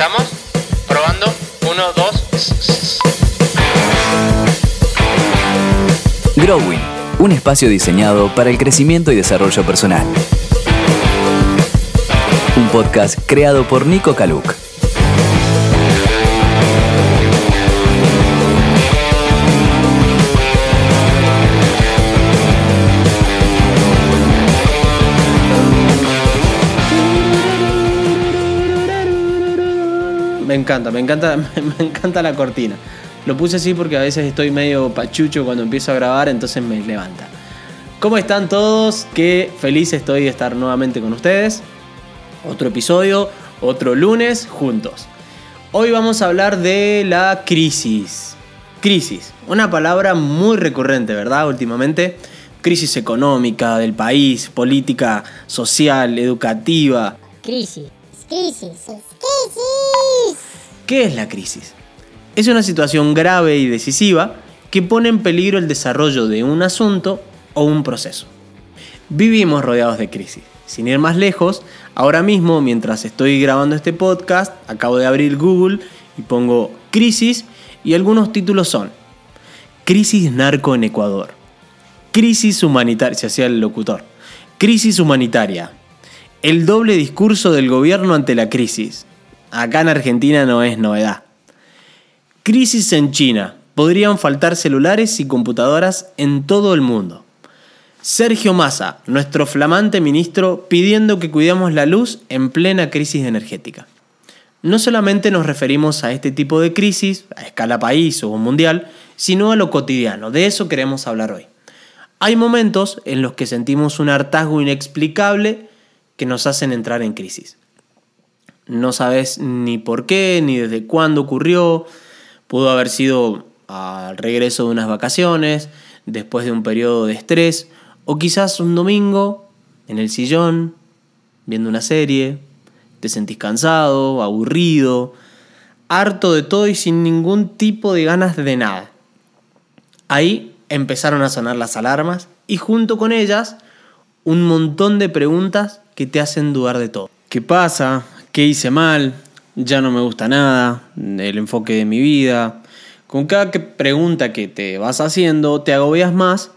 ¿Estamos? Probando. Uno, dos. Growing, un espacio diseñado para el crecimiento y desarrollo personal. Un podcast creado por Nico Kaluk. Me encanta, me encanta, me encanta la cortina. Lo puse así porque a veces estoy medio pachucho cuando empiezo a grabar, entonces me levanta. ¿Cómo están todos? Qué feliz estoy de estar nuevamente con ustedes. Otro episodio, otro lunes juntos. Hoy vamos a hablar de la crisis. Crisis, una palabra muy recurrente, ¿verdad? Últimamente. Crisis económica del país, política, social, educativa. Crisis, crisis, crisis. ¿Qué es la crisis? Es una situación grave y decisiva que pone en peligro el desarrollo de un asunto o un proceso. Vivimos rodeados de crisis. Sin ir más lejos, ahora mismo, mientras estoy grabando este podcast, acabo de abrir Google y pongo crisis y algunos títulos son Crisis narco en Ecuador, Crisis humanitaria, se hacía el locutor, Crisis humanitaria, el doble discurso del gobierno ante la crisis. Acá en Argentina no es novedad. Crisis en China. Podrían faltar celulares y computadoras en todo el mundo. Sergio Massa, nuestro flamante ministro, pidiendo que cuidemos la luz en plena crisis energética. No solamente nos referimos a este tipo de crisis, a escala país o mundial, sino a lo cotidiano. De eso queremos hablar hoy. Hay momentos en los que sentimos un hartazgo inexplicable que nos hacen entrar en crisis. No sabes ni por qué, ni desde cuándo ocurrió, Pudo haber sido al regreso de unas vacaciones, después de un periodo de estrés, o quizás un domingo en el sillón, viendo una serie, te sentís cansado, aburrido, harto de todo y sin ningún tipo de ganas de nada. Ahí empezaron a sonar las alarmas y junto con ellas un montón de preguntas que te hacen dudar de todo. ¿Qué pasa? ¿Qué hice mal? ya no me gusta nada, el enfoque de mi vida. Con cada pregunta que te vas haciendo, te agobias más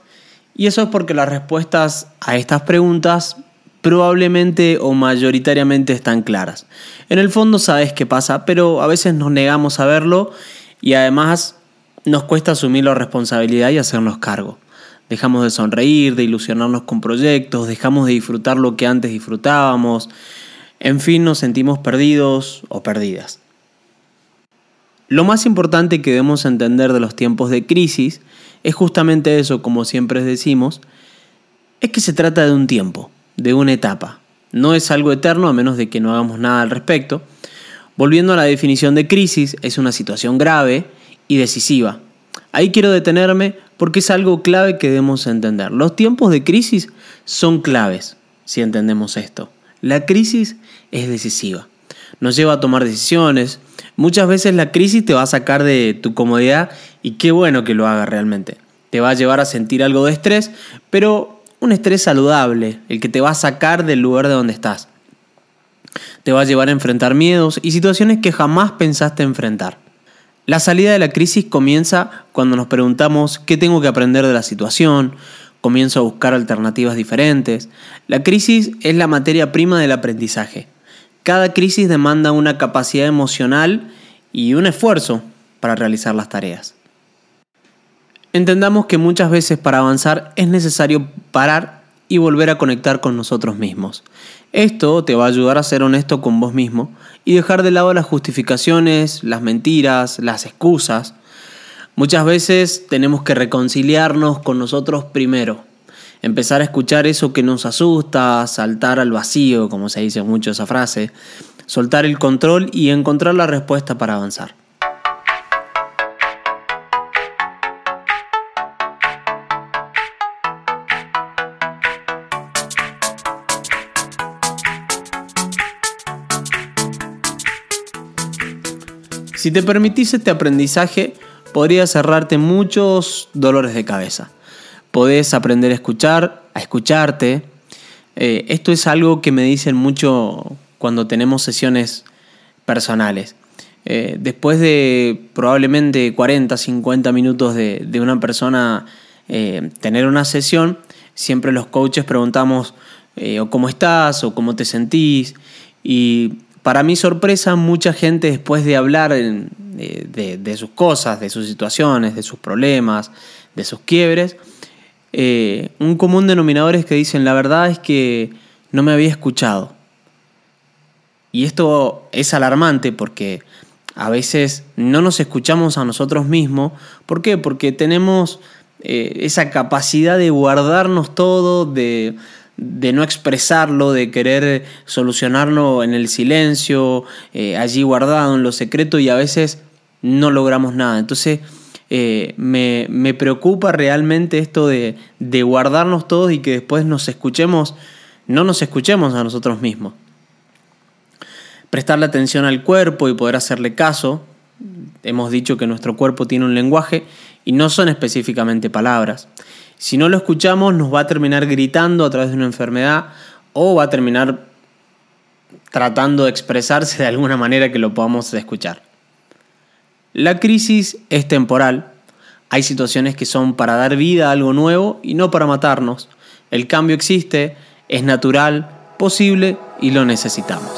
y eso es porque las respuestas a estas preguntas probablemente o mayoritariamente están claras. En el fondo sabes qué pasa, pero a veces nos negamos a verlo y además nos cuesta asumir la responsabilidad y hacernos cargo. Dejamos de sonreír, de ilusionarnos con proyectos, dejamos de disfrutar lo que antes disfrutábamos, en fin, nos sentimos perdidos o perdidas. Lo más importante que debemos entender de los tiempos de crisis es justamente eso, como siempre decimos, es que se trata de un tiempo, de una etapa. No es algo eterno a menos de que no hagamos nada al respecto. Volviendo a la definición de crisis, es una situación grave y decisiva. Ahí quiero detenerme porque es algo clave que debemos entender. Los tiempos de crisis son claves si entendemos esto. La crisis es decisiva. Nos lleva a tomar decisiones. Muchas veces la crisis te va a sacar de tu comodidad y qué bueno que lo haga realmente. Te va a llevar a sentir algo de estrés, pero un estrés saludable, el que te va a sacar del lugar de donde estás. Te va a llevar a enfrentar miedos y situaciones que jamás pensaste enfrentar. La salida de la crisis comienza cuando nos preguntamos qué tengo que aprender de la situación, comienzo a buscar alternativas diferentes. La crisis es la materia prima del aprendizaje. Cada crisis demanda una capacidad emocional y un esfuerzo para realizar las tareas. Entendamos que muchas veces para avanzar es necesario parar y volver a conectar con nosotros mismos. Esto te va a ayudar a ser honesto con vos mismo y dejar de lado las justificaciones, las mentiras, las excusas Muchas veces tenemos que reconciliarnos con nosotros primero, empezar a escuchar eso que nos asusta, saltar al vacío, como se dice mucho esa frase, soltar el control y encontrar la respuesta para avanzar. Si te permitís este aprendizaje, podría cerrarte muchos dolores de cabeza. Podés aprender a escuchar, a escucharte. Eh, esto es algo que me dicen mucho cuando tenemos sesiones personales. Eh, después de probablemente 40, 50 minutos de, una persona eh, tener una sesión, siempre los coaches preguntamos o cómo estás o cómo te sentís. Y para mi sorpresa, mucha gente después de hablar de, de, sus cosas, de sus situaciones, de sus problemas, de sus quiebres, un común denominador es que dicen, la verdad es que no me había escuchado. Y esto es alarmante porque a veces no nos escuchamos a nosotros mismos. ¿Por qué? Porque tenemos eh, esa capacidad de guardarnos todo, de, no expresarlo, de querer solucionarlo en el silencio, eh, allí guardado en lo secreto y a veces no logramos nada. Entonces eh, me, me, preocupa realmente esto de, de guardarnos todos y que después nos escuchemos, no nos escuchemos a nosotros mismos prestarle atención al cuerpo y poder hacerle caso. Hemos dicho que nuestro cuerpo tiene un lenguaje y no son específicamente palabras. Si no lo escuchamos nos va a terminar gritando a través de una enfermedad o va a terminar tratando de expresarse de alguna manera que lo podamos escuchar. La crisis es temporal. Hay situaciones que son para dar vida a algo nuevo y no para matarnos. El cambio existe, es natural, posible y lo necesitamos.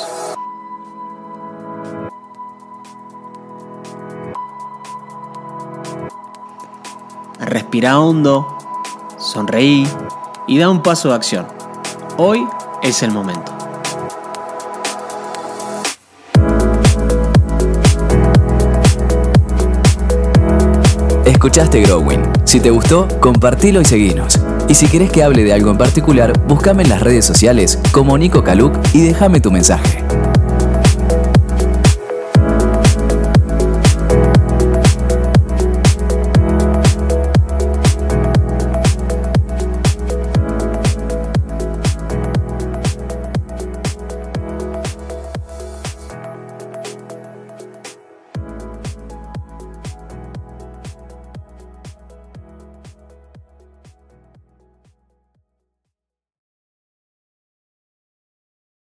Respira hondo, sonreí y da un paso de acción. Hoy es el momento. Escuchaste Growing. Si te gustó, compartilo y seguinos. Y si querés que hable de algo en particular, búscame en las redes sociales como Nico Caluc y déjame tu mensaje.